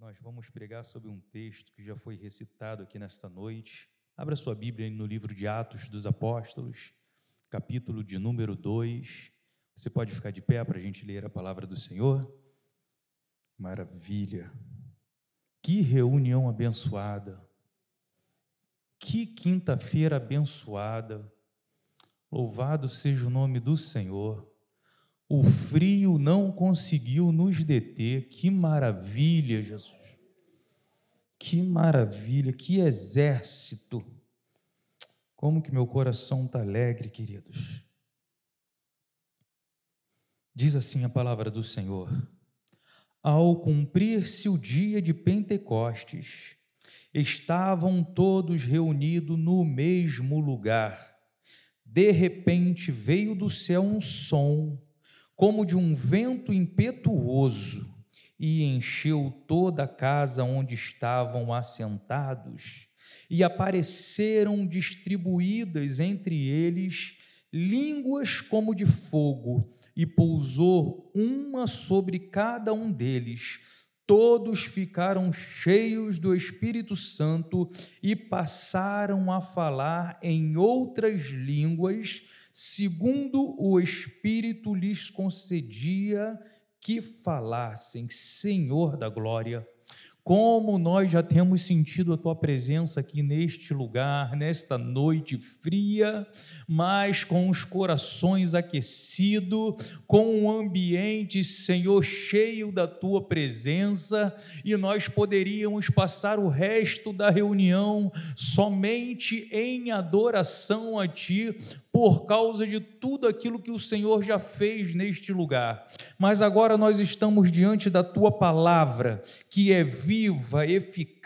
nós vamos pregar sobre um texto que já foi recitado aqui nesta noite. Abra sua Bíblia no livro de Atos dos Apóstolos, capítulo de número 2. Você pode ficar de pé para a gente ler a palavra do Senhor? Maravilha! Que reunião abençoada! Que quinta-feira abençoada! Louvado seja o nome do Senhor. O frio não conseguiu nos deter. Que maravilha, Jesus. Que maravilha, que exército. Como que meu coração está alegre, queridos. Diz assim a palavra do Senhor: Ao cumprir-se o dia de Pentecostes, estavam todos reunidos no mesmo lugar. De repente veio do céu um som como de um vento impetuoso, e encheu toda a casa onde estavam assentados, e apareceram distribuídas entre eles línguas como de fogo, e pousou uma sobre cada um deles. Todos ficaram cheios do Espírito Santo e passaram a falar em outras línguas segundo o Espírito lhes concedia que falassem, Senhor da glória. Como nós já temos sentido a tua presença aqui neste lugar, nesta noite fria, mas com os corações aquecidos, com um ambiente, Senhor, cheio da tua presença, e nós poderíamos passar o resto da reunião somente em adoração a ti, por causa de tudo aquilo que o Senhor já fez neste lugar. Mas agora nós estamos diante da tua palavra, que é viva, eficaz,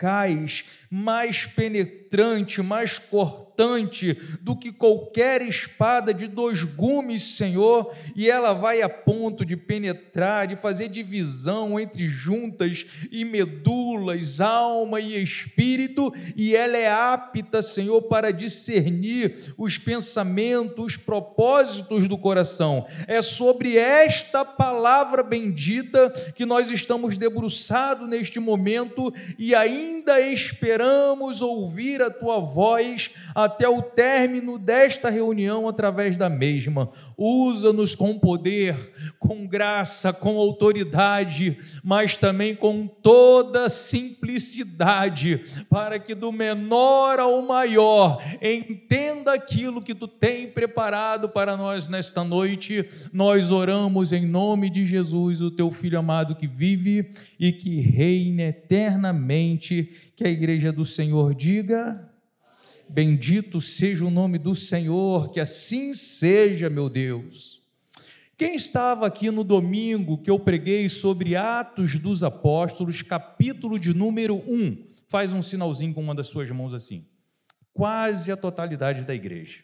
mais penetrante, mais cortante do que qualquer espada de dois gumes, Senhor, e ela vai a ponto de penetrar, de fazer divisão entre juntas e medulas, alma e espírito, e ela é apta, Senhor, para discernir os pensamentos, os propósitos do coração. É sobre esta palavra bendita que nós estamos debruçados neste momento e ainda esperando esperamos ouvir a tua voz até o término desta reunião através da mesma. Usa-nos com poder, com graça, com autoridade, mas também com toda simplicidade, para que do menor ao maior entenda aquilo que tu tem preparado para nós nesta noite. Nós oramos em nome de Jesus, o teu filho amado que vive e que reina eternamente que a igreja do Senhor diga: Bendito seja o nome do Senhor, que assim seja, meu Deus. Quem estava aqui no domingo que eu preguei sobre Atos dos Apóstolos, capítulo de número 1, faz um sinalzinho com uma das suas mãos assim. Quase a totalidade da igreja.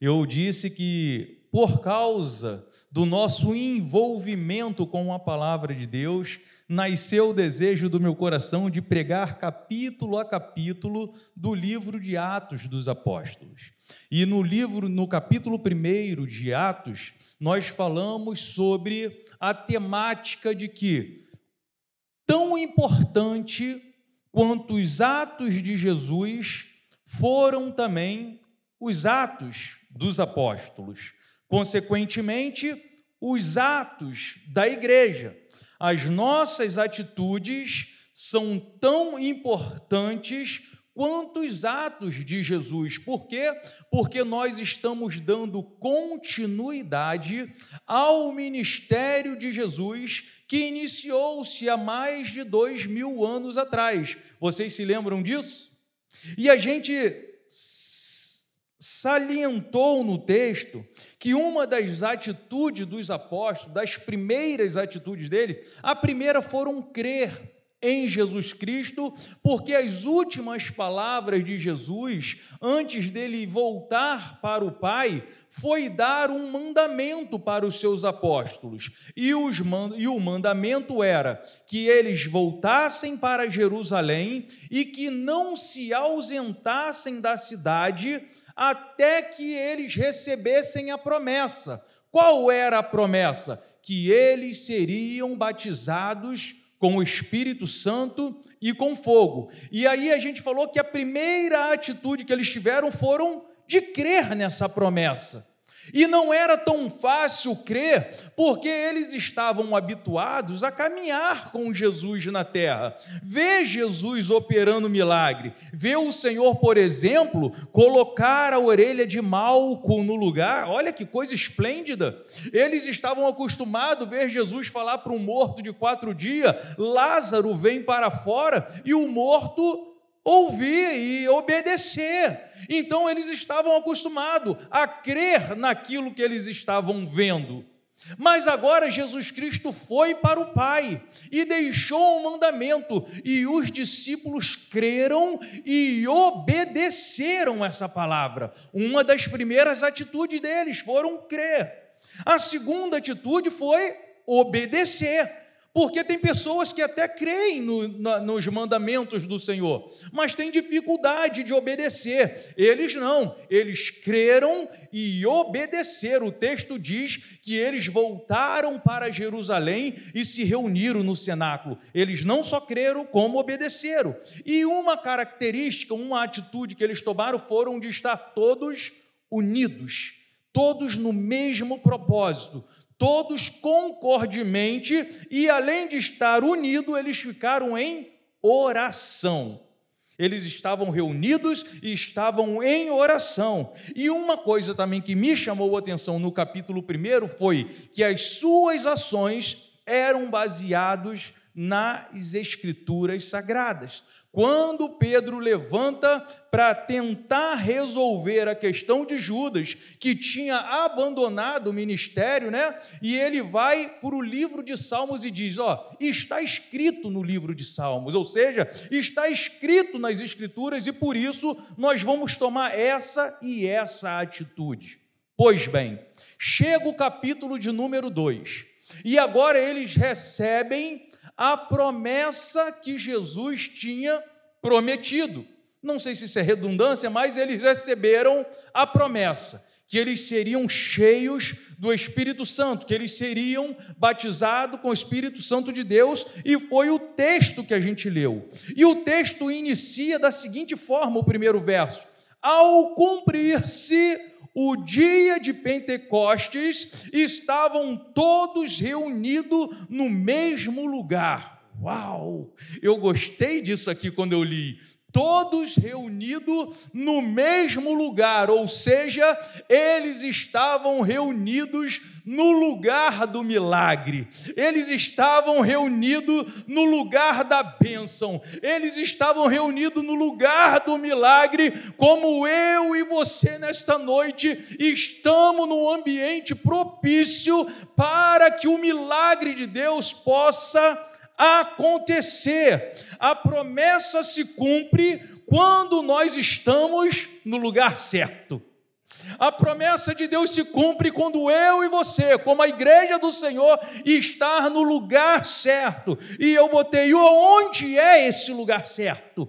Eu disse que, por causa do nosso envolvimento com a palavra de Deus, nasceu o desejo do meu coração de pregar capítulo a capítulo do livro de Atos dos Apóstolos. E no livro, no capítulo 1 de Atos, nós falamos sobre a temática de que tão importante quanto os atos de Jesus foram também os atos dos apóstolos. Consequentemente, os atos da igreja as nossas atitudes são tão importantes quanto os atos de Jesus. Por quê? Porque nós estamos dando continuidade ao ministério de Jesus que iniciou-se há mais de dois mil anos atrás. Vocês se lembram disso? E a gente salientou no texto que uma das atitudes dos apóstolos, das primeiras atitudes dele, a primeira foram crer em Jesus Cristo, porque as últimas palavras de Jesus, antes dele voltar para o Pai, foi dar um mandamento para os seus apóstolos. E, os, e o mandamento era que eles voltassem para Jerusalém e que não se ausentassem da cidade até que eles recebessem a promessa. Qual era a promessa? Que eles seriam batizados com o Espírito Santo e com fogo. E aí a gente falou que a primeira atitude que eles tiveram foram de crer nessa promessa. E não era tão fácil crer, porque eles estavam habituados a caminhar com Jesus na terra, ver Jesus operando milagre, ver o Senhor, por exemplo, colocar a orelha de Malco no lugar. Olha que coisa esplêndida! Eles estavam acostumados a ver Jesus falar para um morto de quatro dias: Lázaro vem para fora, e o morto ouvir e obedecer. Então eles estavam acostumados a crer naquilo que eles estavam vendo. Mas agora Jesus Cristo foi para o Pai e deixou um mandamento, e os discípulos creram e obedeceram essa palavra. Uma das primeiras atitudes deles foram crer. A segunda atitude foi obedecer. Porque tem pessoas que até creem no, na, nos mandamentos do Senhor, mas têm dificuldade de obedecer. Eles não, eles creram e obedeceram. O texto diz que eles voltaram para Jerusalém e se reuniram no cenáculo. Eles não só creram, como obedeceram. E uma característica, uma atitude que eles tomaram foram de estar todos unidos, todos no mesmo propósito todos concordemente, e além de estar unidos, eles ficaram em oração. Eles estavam reunidos e estavam em oração. E uma coisa também que me chamou a atenção no capítulo 1 foi que as suas ações eram baseadas nas escrituras sagradas. Quando Pedro levanta para tentar resolver a questão de Judas, que tinha abandonado o ministério, né? E ele vai para o livro de Salmos e diz: Ó, está escrito no livro de Salmos, ou seja, está escrito nas Escrituras e por isso nós vamos tomar essa e essa atitude. Pois bem, chega o capítulo de número 2 e agora eles recebem a promessa que Jesus tinha prometido. Não sei se isso é redundância, mas eles receberam a promessa que eles seriam cheios do Espírito Santo, que eles seriam batizados com o Espírito Santo de Deus, e foi o texto que a gente leu. E o texto inicia da seguinte forma: o primeiro verso: Ao cumprir-se o dia de Pentecostes, estavam todos reunidos no mesmo lugar. Uau! Eu gostei disso aqui quando eu li todos reunidos no mesmo lugar, ou seja, eles estavam reunidos no lugar do milagre, eles estavam reunidos no lugar da bênção, eles estavam reunidos no lugar do milagre, como eu e você nesta noite estamos num ambiente propício para que o milagre de Deus possa acontecer. A promessa se cumpre quando nós estamos no lugar certo. A promessa de Deus se cumpre quando eu e você, como a igreja do Senhor, estar no lugar certo. E eu botei onde é esse lugar certo?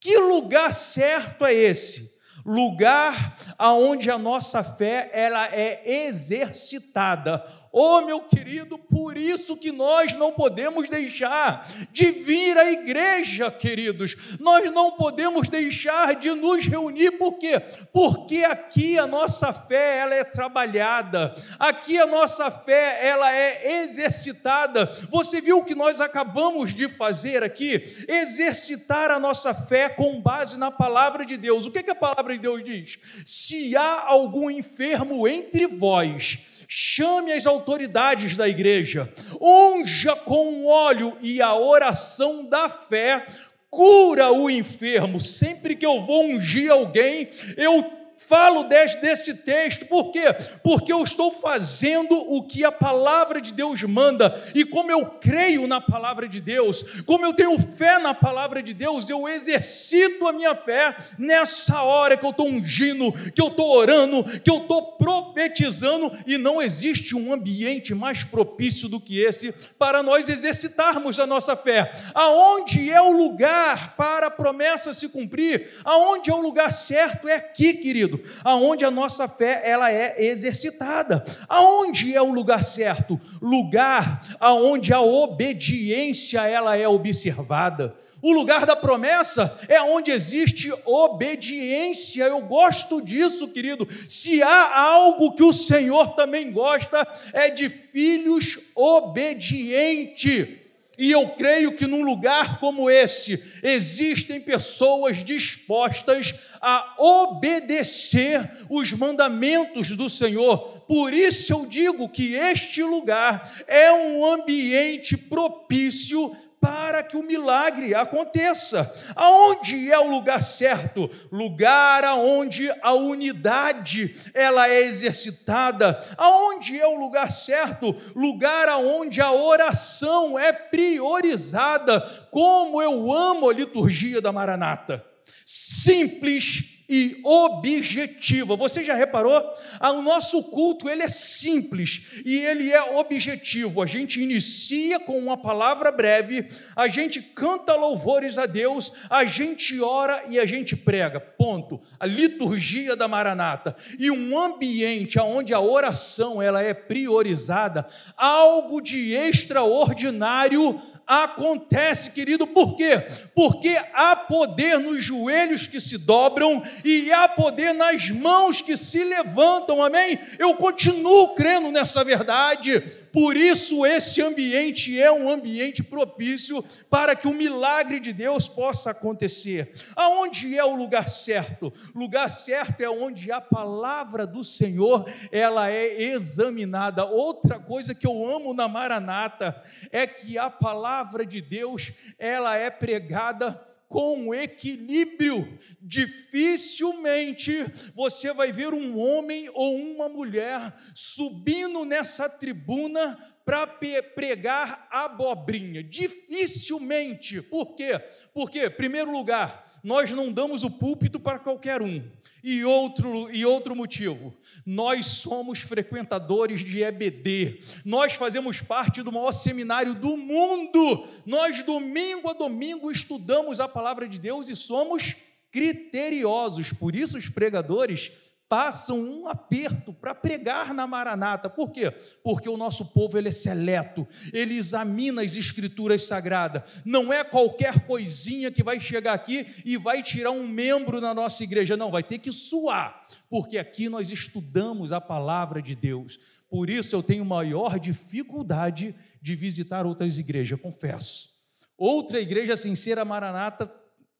Que lugar certo é esse? Lugar aonde a nossa fé ela é exercitada Oh, meu querido, por isso que nós não podemos deixar de vir à igreja, queridos. Nós não podemos deixar de nos reunir, por quê? Porque aqui a nossa fé ela é trabalhada. Aqui a nossa fé ela é exercitada. Você viu o que nós acabamos de fazer aqui? Exercitar a nossa fé com base na palavra de Deus. O que, que a palavra de Deus diz? Se há algum enfermo entre vós, chame as autoridades da igreja, unja com óleo e a oração da fé cura o enfermo. Sempre que eu vou ungir alguém, eu falo desse texto, por quê? Porque eu estou fazendo o que a palavra de Deus manda, e como eu creio na palavra de Deus, como eu tenho fé na palavra de Deus, eu exercito a minha fé nessa hora que eu estou ungindo, que eu estou orando, que eu estou profetizando, e não existe um ambiente mais propício do que esse para nós exercitarmos a nossa fé. Aonde é o lugar para a promessa se cumprir? Aonde é o lugar certo? É aqui, querido querido? Aonde a nossa fé ela é exercitada. Aonde é o lugar certo? Lugar aonde a obediência ela é observada. O lugar da promessa é onde existe obediência. Eu gosto disso, querido. Se há algo que o Senhor também gosta, é de filhos obedientes. E eu creio que num lugar como esse existem pessoas dispostas a obedecer os mandamentos do Senhor. Por isso eu digo que este lugar é um ambiente propício para que o milagre aconteça. Aonde é o lugar certo? Lugar aonde a unidade ela é exercitada. Aonde é o lugar certo? Lugar aonde a oração é priorizada. Como eu amo a liturgia da Maranata. Simples e objetiva. Você já reparou? Ah, o nosso culto ele é simples e ele é objetivo. A gente inicia com uma palavra breve, a gente canta louvores a Deus, a gente ora e a gente prega. Ponto. A liturgia da Maranata e um ambiente onde a oração ela é priorizada, algo de extraordinário acontece, querido, por quê? Porque há poder nos joelhos que se dobram e há poder nas mãos que se levantam, amém? Eu continuo crendo nessa verdade, por isso esse ambiente é um ambiente propício para que o milagre de Deus possa acontecer. Aonde é o lugar certo? Lugar certo é onde a palavra do Senhor, ela é examinada. Outra coisa que eu amo na Maranata é que a palavra de Deus, ela é pregada com equilíbrio. Dificilmente você vai ver um homem ou uma mulher subindo nessa tribuna para pregar abobrinha. Dificilmente. Por quê? Porque, primeiro lugar, nós não damos o púlpito para qualquer um. E outro, e outro motivo, nós somos frequentadores de EBD, nós fazemos parte do maior seminário do mundo, nós, domingo a domingo, estudamos a palavra de Deus e somos criteriosos, por isso os pregadores passam um aperto para pregar na Maranata. Por quê? Porque o nosso povo ele é seleto, ele examina as escrituras sagradas. Não é qualquer coisinha que vai chegar aqui e vai tirar um membro na nossa igreja. Não, vai ter que suar, porque aqui nós estudamos a palavra de Deus. Por isso eu tenho maior dificuldade de visitar outras igrejas, confesso. Outra igreja sem ser a Maranata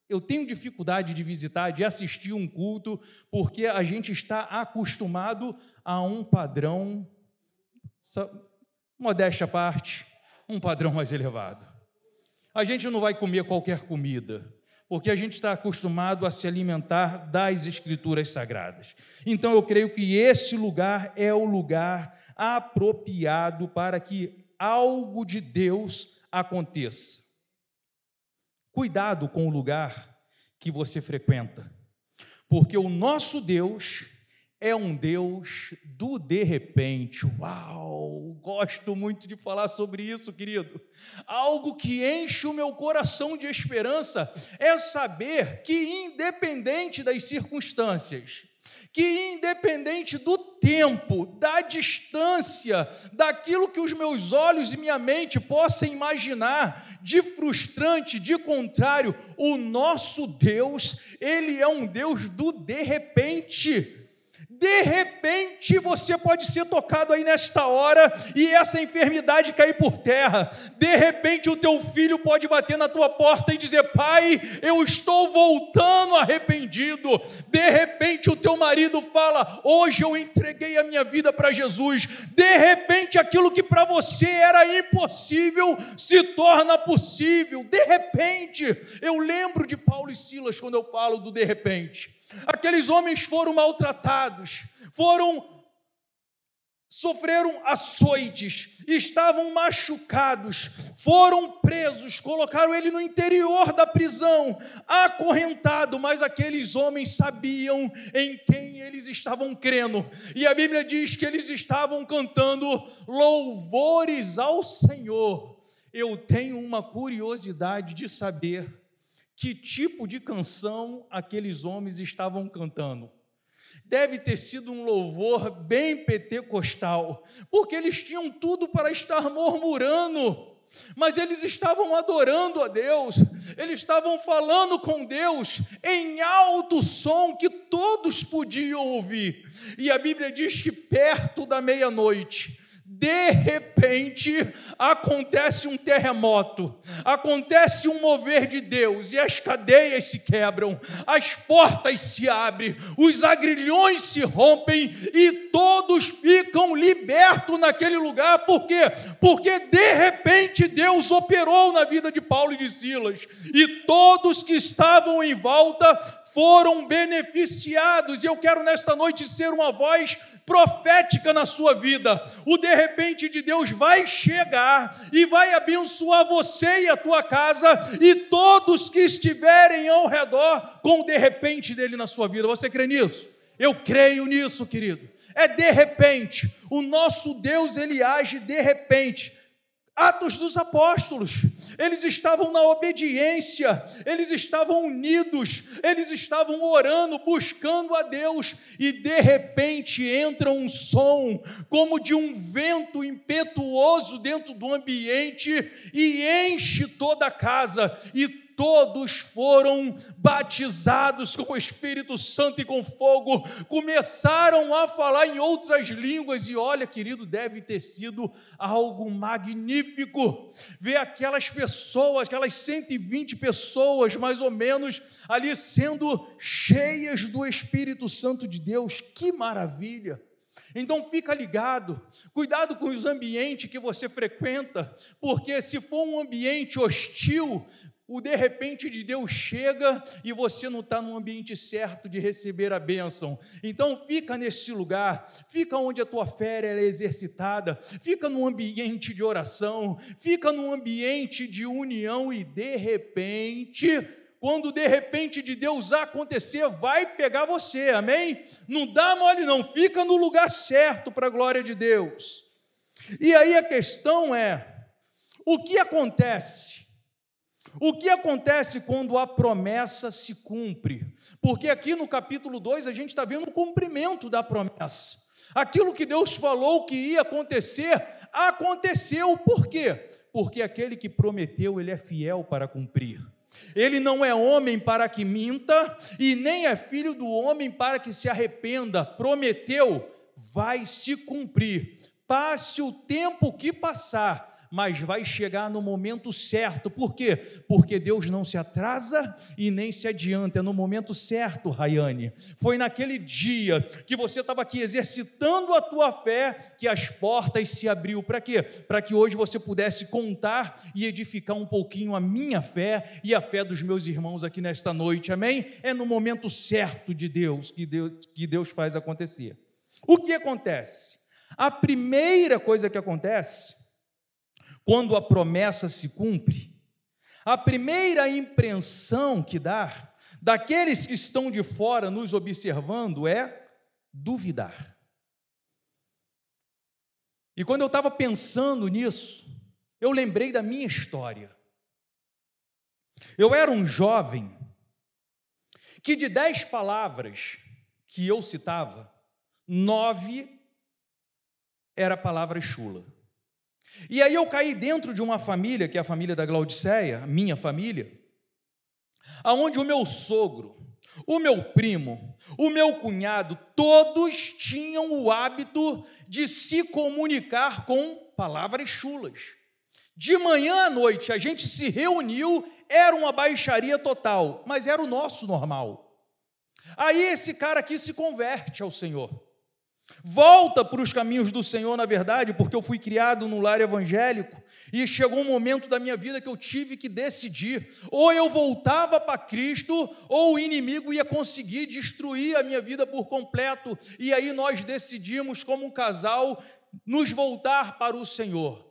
eu tenho dificuldade de visitar, de assistir um culto, porque a gente está acostumado a um padrão, modéstia à parte, um padrão mais elevado. A gente não vai comer qualquer comida, porque a gente está acostumado a se alimentar das Escrituras Sagradas. Então eu creio que esse lugar é o lugar apropriado para que algo de Deus aconteça. Cuidado com o lugar que você frequenta, porque o nosso Deus é um Deus do de repente. Uau! Gosto muito de falar sobre isso, querido. Algo que enche o meu coração de esperança é saber que, independente das circunstâncias, que, independente do tempo, da distância, daquilo que os meus olhos e minha mente possam imaginar de frustrante, de contrário, o nosso Deus, ele é um Deus do de repente. De repente você pode ser tocado aí nesta hora e essa enfermidade cair por terra. De repente o teu filho pode bater na tua porta e dizer: Pai, eu estou voltando arrependido. De repente o teu marido fala: Hoje eu entreguei a minha vida para Jesus. De repente aquilo que para você era impossível se torna possível. De repente, eu lembro de Paulo e Silas quando eu falo do de repente. Aqueles homens foram maltratados, foram sofreram açoites, estavam machucados, foram presos, colocaram ele no interior da prisão, acorrentado, mas aqueles homens sabiam em quem eles estavam crendo. E a Bíblia diz que eles estavam cantando louvores ao Senhor. Eu tenho uma curiosidade de saber que tipo de canção aqueles homens estavam cantando. deve ter sido um louvor bem pentecostal, porque eles tinham tudo para estar murmurando mas eles estavam adorando a Deus, eles estavam falando com Deus em alto som que todos podiam ouvir. E a Bíblia diz que perto da meia-noite, de repente acontece um terremoto, acontece um mover de Deus, e as cadeias se quebram, as portas se abrem, os agrilhões se rompem e todos ficam libertos naquele lugar, por quê? Porque de repente Deus operou na vida de Paulo e de Silas, e todos que estavam em volta foram beneficiados, e eu quero nesta noite ser uma voz profética na sua vida. O de repente de Deus vai chegar e vai abençoar você e a tua casa e todos que estiverem ao redor com o de repente dele na sua vida. Você crê nisso? Eu creio nisso, querido. É de repente. O nosso Deus, ele age de repente. Atos dos Apóstolos, eles estavam na obediência, eles estavam unidos, eles estavam orando, buscando a Deus, e de repente entra um som, como de um vento impetuoso dentro do ambiente, e enche toda a casa, e todos foram batizados com o Espírito Santo e com fogo, começaram a falar em outras línguas, e olha, querido, deve ter sido algo magnífico ver aquelas pessoas, aquelas 120 pessoas mais ou menos, ali sendo cheias do Espírito Santo de Deus, que maravilha! Então fica ligado, cuidado com os ambientes que você frequenta, porque se for um ambiente hostil, o de repente de Deus chega e você não está no ambiente certo de receber a bênção. Então fica nesse lugar, fica onde a tua fé é exercitada, fica no ambiente de oração, fica no ambiente de união e de repente, quando de repente de Deus acontecer, vai pegar você, amém? Não dá mole não, fica no lugar certo para a glória de Deus. E aí a questão é, o que acontece? O que acontece quando a promessa se cumpre? Porque aqui no capítulo 2 a gente está vendo o cumprimento da promessa. Aquilo que Deus falou que ia acontecer, aconteceu. Por quê? Porque aquele que prometeu, ele é fiel para cumprir. Ele não é homem para que minta, e nem é filho do homem para que se arrependa. Prometeu, vai se cumprir. Passe o tempo que passar, mas vai chegar no momento certo. Por quê? Porque Deus não se atrasa e nem se adianta. É no momento certo, Rayane. Foi naquele dia que você estava aqui exercitando a tua fé que as portas se abriu. Para quê? Para que hoje você pudesse contar e edificar um pouquinho a minha fé e a fé dos meus irmãos aqui nesta noite. Amém? É no momento certo de Deus que Deus, que Deus faz acontecer. O que acontece? A primeira coisa que acontece quando a promessa se cumpre, a primeira impressão que dá daqueles que estão de fora nos observando é duvidar. E quando eu estava pensando nisso, eu lembrei da minha história. Eu era um jovem que de dez palavras que eu citava, nove era palavra chula. E aí eu caí dentro de uma família, que é a família da Glaudiceia, minha família, aonde o meu sogro, o meu primo, o meu cunhado, todos tinham o hábito de se comunicar com palavras chulas. De manhã à noite a gente se reuniu, era uma baixaria total, mas era o nosso normal. Aí esse cara aqui se converte ao Senhor. Volta para os caminhos do Senhor, na verdade, porque eu fui criado no lar evangélico e chegou um momento da minha vida que eu tive que decidir: ou eu voltava para Cristo, ou o inimigo ia conseguir destruir a minha vida por completo. E aí nós decidimos, como um casal, nos voltar para o Senhor.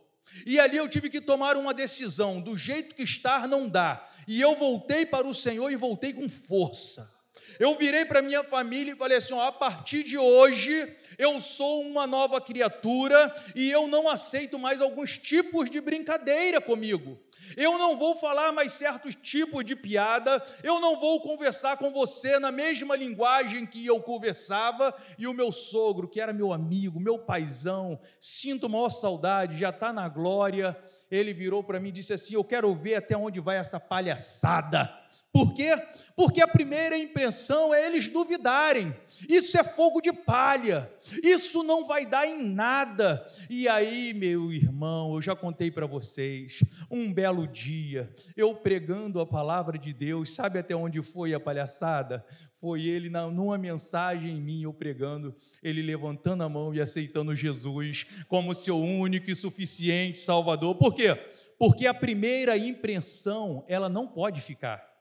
E ali eu tive que tomar uma decisão: do jeito que estar, não dá. E eu voltei para o Senhor e voltei com força eu virei para minha família e falei assim: ó, a partir de hoje eu sou uma nova criatura e eu não aceito mais alguns tipos de brincadeira comigo. Eu não vou falar mais certos tipos de piada, eu não vou conversar com você na mesma linguagem que eu conversava, e o meu sogro, que era meu amigo, meu paizão, sinto maior saudade, já está na glória. Ele virou para mim e disse assim: Eu quero ver até onde vai essa palhaçada. Por quê? Porque a primeira impressão é eles duvidarem. Isso é fogo de palha. Isso não vai dar em nada. E aí, meu irmão, eu já contei para vocês, um belo dia, eu pregando a palavra de Deus, sabe até onde foi a palhaçada? Foi ele numa mensagem em mim, eu pregando, ele levantando a mão e aceitando Jesus como seu único e suficiente Salvador. Por quê? Porque a primeira impressão, ela não pode ficar.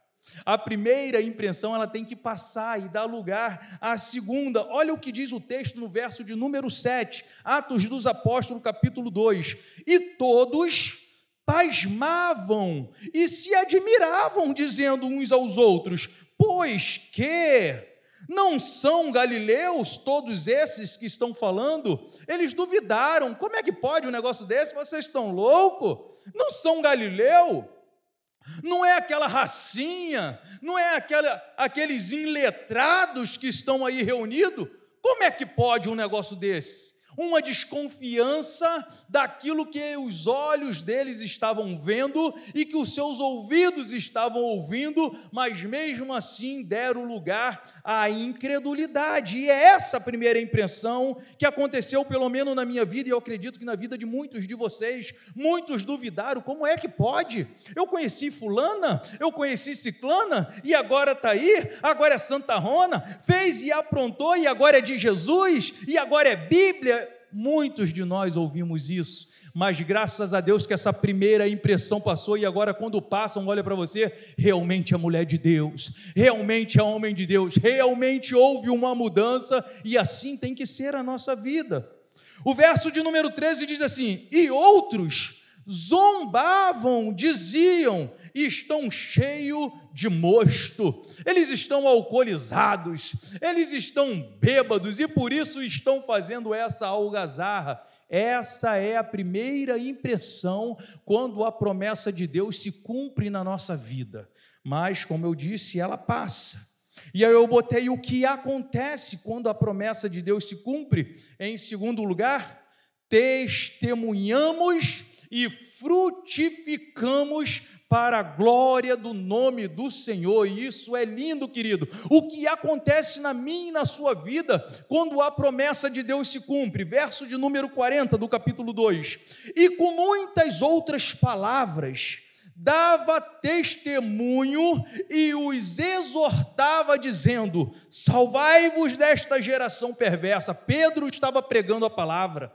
A primeira impressão ela tem que passar e dar lugar à segunda. Olha o que diz o texto no verso de número 7, Atos dos Apóstolos, capítulo 2. E todos pasmavam e se admiravam, dizendo uns aos outros: Pois que não são galileus todos esses que estão falando? Eles duvidaram: como é que pode um negócio desse? Vocês estão loucos? Não são galileu? Não é aquela racinha, não é aquela, aqueles iletrados que estão aí reunidos. Como é que pode um negócio desse? Uma desconfiança daquilo que os olhos deles estavam vendo e que os seus ouvidos estavam ouvindo, mas mesmo assim deram lugar à incredulidade. E é essa a primeira impressão que aconteceu, pelo menos na minha vida, e eu acredito que na vida de muitos de vocês. Muitos duvidaram: como é que pode? Eu conheci Fulana, eu conheci Ciclana, e agora está aí, agora é Santa Rona, fez e aprontou, e agora é de Jesus, e agora é Bíblia Muitos de nós ouvimos isso, mas graças a Deus que essa primeira impressão passou e agora, quando passam, olha para você, realmente é mulher de Deus, realmente é homem de Deus, realmente houve uma mudança e assim tem que ser a nossa vida. O verso de número 13 diz assim: E outros zombavam, diziam: estão cheios de mosto, eles estão alcoolizados, eles estão bêbados e por isso estão fazendo essa algazarra. Essa é a primeira impressão quando a promessa de Deus se cumpre na nossa vida. Mas, como eu disse, ela passa. E aí eu botei o que acontece quando a promessa de Deus se cumpre. Em segundo lugar, testemunhamos e frutificamos para a glória do nome do Senhor. E isso é lindo, querido. O que acontece na minha e na sua vida quando a promessa de Deus se cumpre? Verso de número 40 do capítulo 2. E com muitas outras palavras dava testemunho e os exortava, dizendo: Salvai-vos desta geração perversa. Pedro estava pregando a palavra.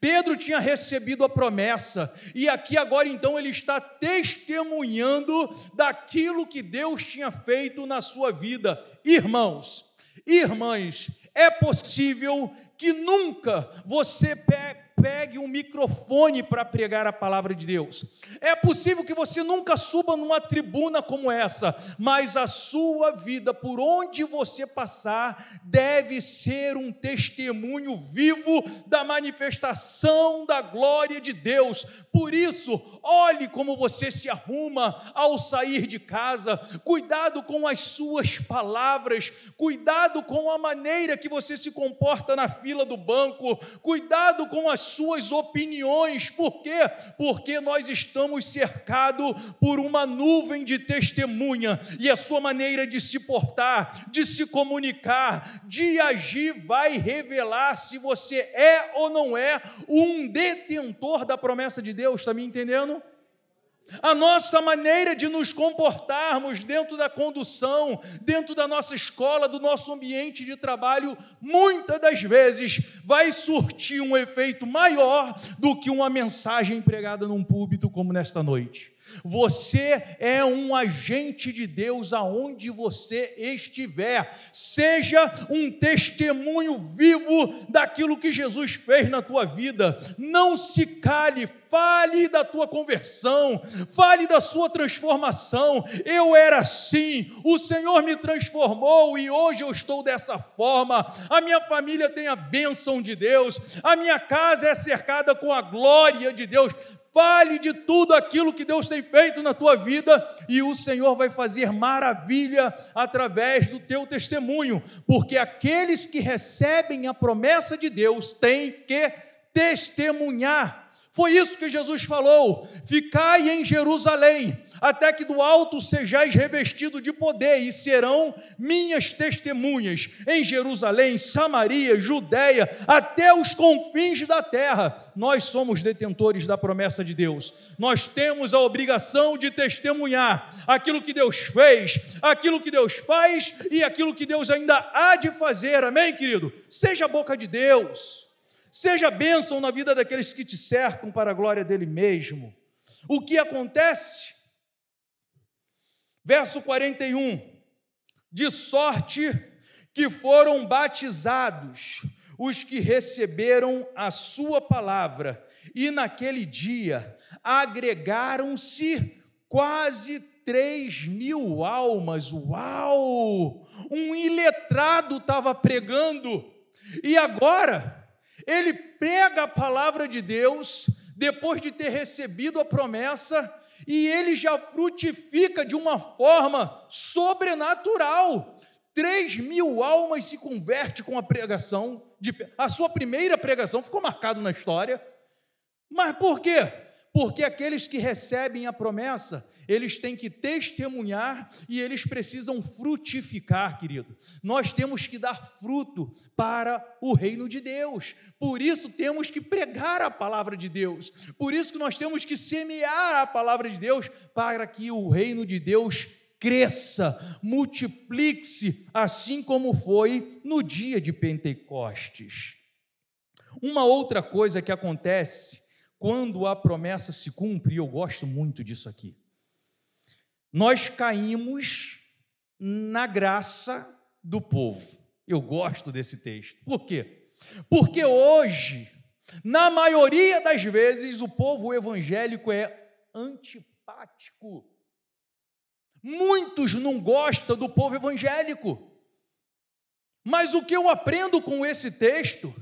Pedro tinha recebido a promessa, e aqui agora então ele está testemunhando daquilo que Deus tinha feito na sua vida. Irmãos, irmãs, é possível que nunca você pegue pegue um microfone para pregar a palavra de Deus. É possível que você nunca suba numa tribuna como essa, mas a sua vida, por onde você passar, deve ser um testemunho vivo da manifestação da glória de Deus. Por isso, olhe como você se arruma ao sair de casa, cuidado com as suas palavras, cuidado com a maneira que você se comporta na fila do banco, cuidado com as suas opiniões. Por quê? Porque nós estamos cercados por uma nuvem de testemunha e a sua maneira de se portar, de se comunicar, de agir vai revelar se você é ou não é um detentor da promessa de Deus, está me entendendo? A nossa maneira de nos comportarmos dentro da condução, dentro da nossa escola, do nosso ambiente de trabalho, muitas das vezes vai surtir um efeito maior do que uma mensagem pregada num púlpito como nesta noite. Você é um agente de Deus aonde você estiver. Seja um testemunho vivo daquilo que Jesus fez na tua vida. Não se cale, fale da tua conversão, fale da sua transformação. Eu era assim, o Senhor me transformou e hoje eu estou dessa forma. A minha família tem a bênção de Deus, a minha casa é cercada com a glória de Deus. Fale de tudo aquilo que Deus tem feito na tua vida e o Senhor vai fazer maravilha através do teu testemunho, porque aqueles que recebem a promessa de Deus têm que testemunhar. Foi isso que Jesus falou: ficai em Jerusalém, até que do alto sejais revestido de poder, e serão minhas testemunhas em Jerusalém, Samaria, Judéia, até os confins da terra. Nós somos detentores da promessa de Deus, nós temos a obrigação de testemunhar aquilo que Deus fez, aquilo que Deus faz e aquilo que Deus ainda há de fazer, amém, querido? Seja a boca de Deus. Seja bênção na vida daqueles que te cercam para a glória dele mesmo. O que acontece? Verso 41: De sorte que foram batizados os que receberam a sua palavra, e naquele dia agregaram-se quase três mil almas. Uau! Um iletrado estava pregando, e agora ele prega a palavra de Deus, depois de ter recebido a promessa, e ele já frutifica de uma forma sobrenatural. Três mil almas se converte com a pregação, de, a sua primeira pregação ficou marcado na história. Mas por quê? Porque aqueles que recebem a promessa, eles têm que testemunhar e eles precisam frutificar, querido. Nós temos que dar fruto para o reino de Deus. Por isso temos que pregar a palavra de Deus. Por isso que nós temos que semear a palavra de Deus para que o reino de Deus cresça, multiplique-se, assim como foi no dia de Pentecostes. Uma outra coisa que acontece quando a promessa se cumpre, eu gosto muito disso aqui nós caímos na graça do povo. Eu gosto desse texto. Por quê? Porque hoje, na maioria das vezes, o povo evangélico é antipático. Muitos não gostam do povo evangélico. Mas o que eu aprendo com esse texto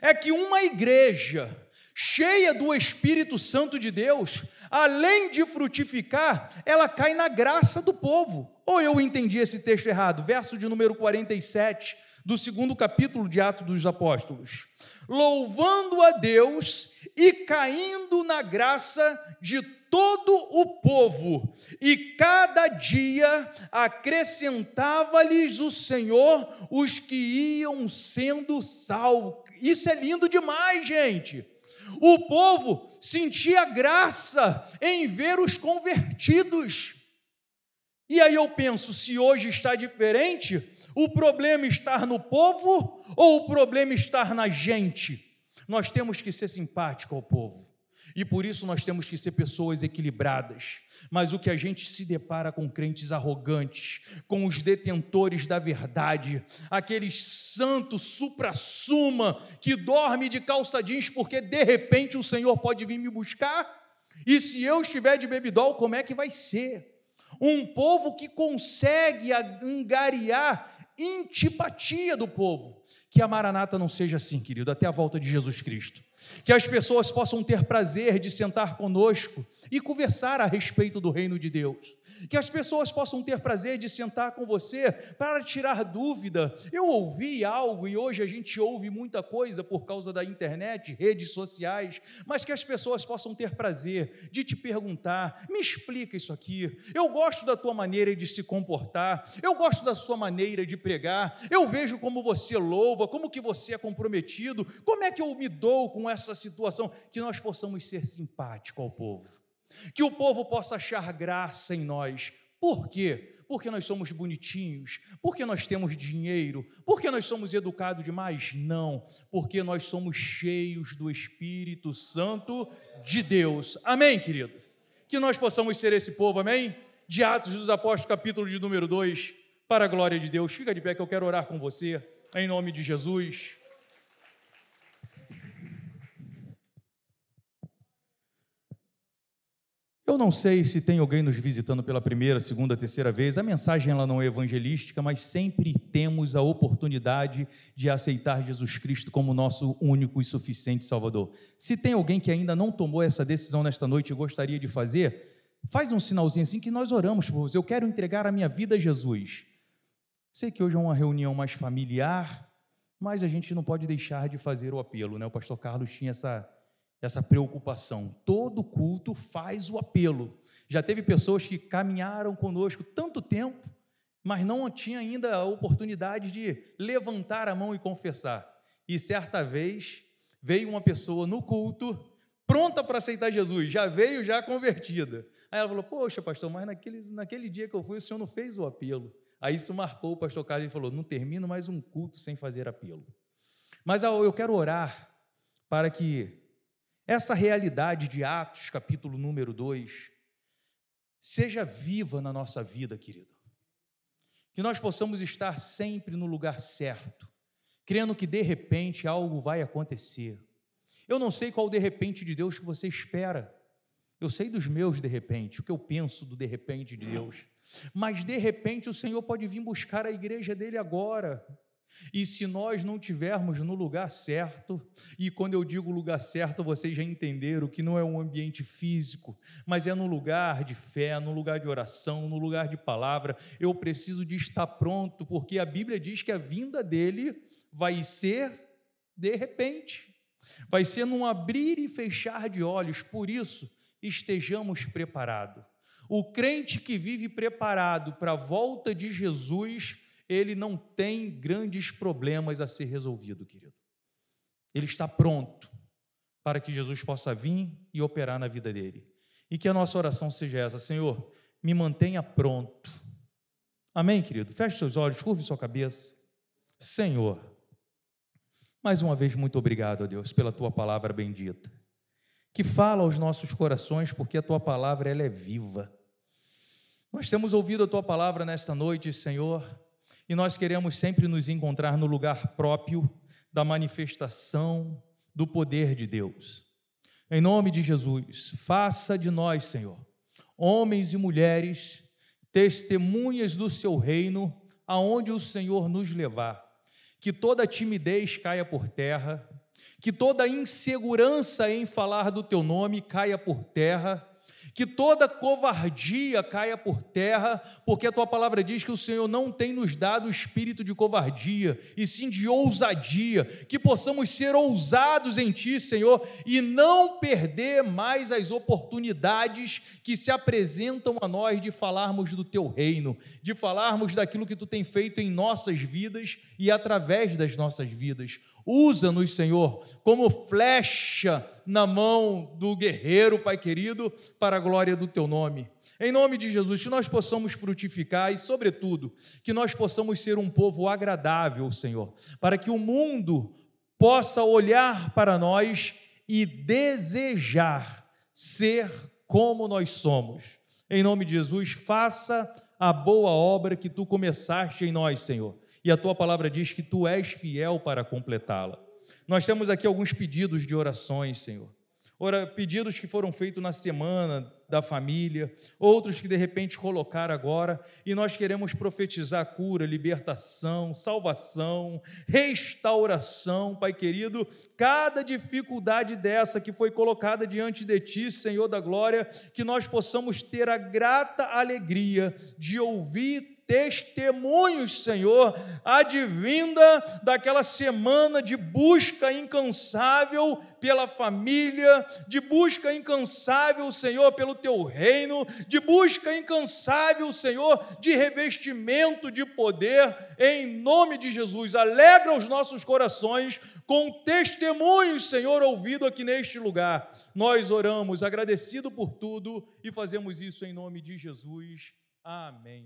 é que uma igreja cheia do Espírito Santo de Deus, além de frutificar, ela cai na graça do povo. Ou eu entendi esse texto errado? Verso de número 47 do segundo capítulo de Atos dos Apóstolos. Louvando a Deus e caindo na graça de todo o povo, e cada dia acrescentava-lhes o Senhor os que iam sendo salvos. Isso é lindo demais, gente. O povo sentia graça em ver os convertidos. E aí eu penso, se hoje está diferente, o problema está no povo ou o problema está na gente? Nós temos que ser simpático ao povo. E por isso nós temos que ser pessoas equilibradas. Mas o que a gente se depara com crentes arrogantes, com os detentores da verdade, aqueles santos supra-suma que dorme de calça jeans porque de repente o Senhor pode vir me buscar? E se eu estiver de bebidol, como é que vai ser? Um povo que consegue angariar antipatia do povo. Que a Maranata não seja assim, querido, até a volta de Jesus Cristo que as pessoas possam ter prazer de sentar conosco e conversar a respeito do reino de Deus que as pessoas possam ter prazer de sentar com você para tirar dúvida. Eu ouvi algo e hoje a gente ouve muita coisa por causa da internet, redes sociais, mas que as pessoas possam ter prazer de te perguntar: me explica isso aqui. Eu gosto da tua maneira de se comportar, eu gosto da sua maneira de pregar, eu vejo como você louva, como que você é comprometido, como é que eu me dou com essa situação, que nós possamos ser simpáticos ao povo que o povo possa achar graça em nós. Por quê? Porque nós somos bonitinhos, porque nós temos dinheiro, porque nós somos educados demais? Não, porque nós somos cheios do Espírito Santo de Deus. Amém, querido? Que nós possamos ser esse povo, amém? De Atos dos Apóstolos, capítulo de número 2, para a glória de Deus. Fica de pé que eu quero orar com você, em nome de Jesus. Eu não sei se tem alguém nos visitando pela primeira, segunda, terceira vez. A mensagem ela não é evangelística, mas sempre temos a oportunidade de aceitar Jesus Cristo como nosso único e suficiente Salvador. Se tem alguém que ainda não tomou essa decisão nesta noite e gostaria de fazer, faz um sinalzinho assim que nós oramos por você. Eu quero entregar a minha vida a Jesus. Sei que hoje é uma reunião mais familiar, mas a gente não pode deixar de fazer o apelo, né? O pastor Carlos tinha essa essa preocupação. Todo culto faz o apelo. Já teve pessoas que caminharam conosco tanto tempo, mas não tinha ainda a oportunidade de levantar a mão e confessar. E certa vez veio uma pessoa no culto pronta para aceitar Jesus, já veio já convertida. Aí ela falou: Poxa, pastor, mas naquele, naquele dia que eu fui, o senhor não fez o apelo. Aí isso marcou o pastor Carlos e falou: Não termino mais um culto sem fazer apelo. Mas eu quero orar para que essa realidade de Atos, capítulo número 2, seja viva na nossa vida, querido. Que nós possamos estar sempre no lugar certo, crendo que de repente algo vai acontecer. Eu não sei qual de repente de Deus que você espera. Eu sei dos meus de repente, o que eu penso do de repente de Deus. Mas de repente o Senhor pode vir buscar a igreja dele agora. E se nós não tivermos no lugar certo, e quando eu digo lugar certo, vocês já entenderam que não é um ambiente físico, mas é no lugar de fé, no lugar de oração, no lugar de palavra, eu preciso de estar pronto, porque a Bíblia diz que a vinda dele vai ser de repente, vai ser num abrir e fechar de olhos, por isso, estejamos preparados. O crente que vive preparado para a volta de Jesus, ele não tem grandes problemas a ser resolvido, querido. Ele está pronto para que Jesus possa vir e operar na vida dele. E que a nossa oração seja essa: Senhor, me mantenha pronto. Amém, querido? Feche seus olhos, curve sua cabeça. Senhor, mais uma vez, muito obrigado, a Deus, pela tua palavra bendita, que fala aos nossos corações, porque a tua palavra ela é viva. Nós temos ouvido a tua palavra nesta noite, Senhor, e nós queremos sempre nos encontrar no lugar próprio da manifestação do poder de Deus. Em nome de Jesus, faça de nós, Senhor, homens e mulheres, testemunhas do seu reino, aonde o Senhor nos levar. Que toda timidez caia por terra, que toda insegurança em falar do teu nome caia por terra que toda covardia caia por terra, porque a tua palavra diz que o Senhor não tem nos dado o espírito de covardia, e sim de ousadia, que possamos ser ousados em ti, Senhor, e não perder mais as oportunidades que se apresentam a nós de falarmos do teu reino, de falarmos daquilo que tu tem feito em nossas vidas e através das nossas vidas. Usa-nos, Senhor, como flecha na mão do guerreiro, Pai querido, para glória do teu nome. Em nome de Jesus, que nós possamos frutificar e, sobretudo, que nós possamos ser um povo agradável, Senhor, para que o mundo possa olhar para nós e desejar ser como nós somos. Em nome de Jesus, faça a boa obra que tu começaste em nós, Senhor e a tua palavra diz que tu és fiel para completá-la. Nós temos aqui alguns pedidos de orações, Senhor. Ora, pedidos que foram feitos na semana da família, outros que de repente colocaram agora, e nós queremos profetizar cura, libertação, salvação, restauração, Pai querido. Cada dificuldade dessa que foi colocada diante de Ti, Senhor da glória, que nós possamos ter a grata alegria de ouvir testemunhos, Senhor, advinda daquela semana de busca incansável pela família, de busca incansável, Senhor, pelo teu reino, de busca incansável, Senhor, de revestimento de poder, em nome de Jesus. Alegra os nossos corações com testemunhos, Senhor, ouvido aqui neste lugar. Nós oramos agradecido por tudo e fazemos isso em nome de Jesus. Amém.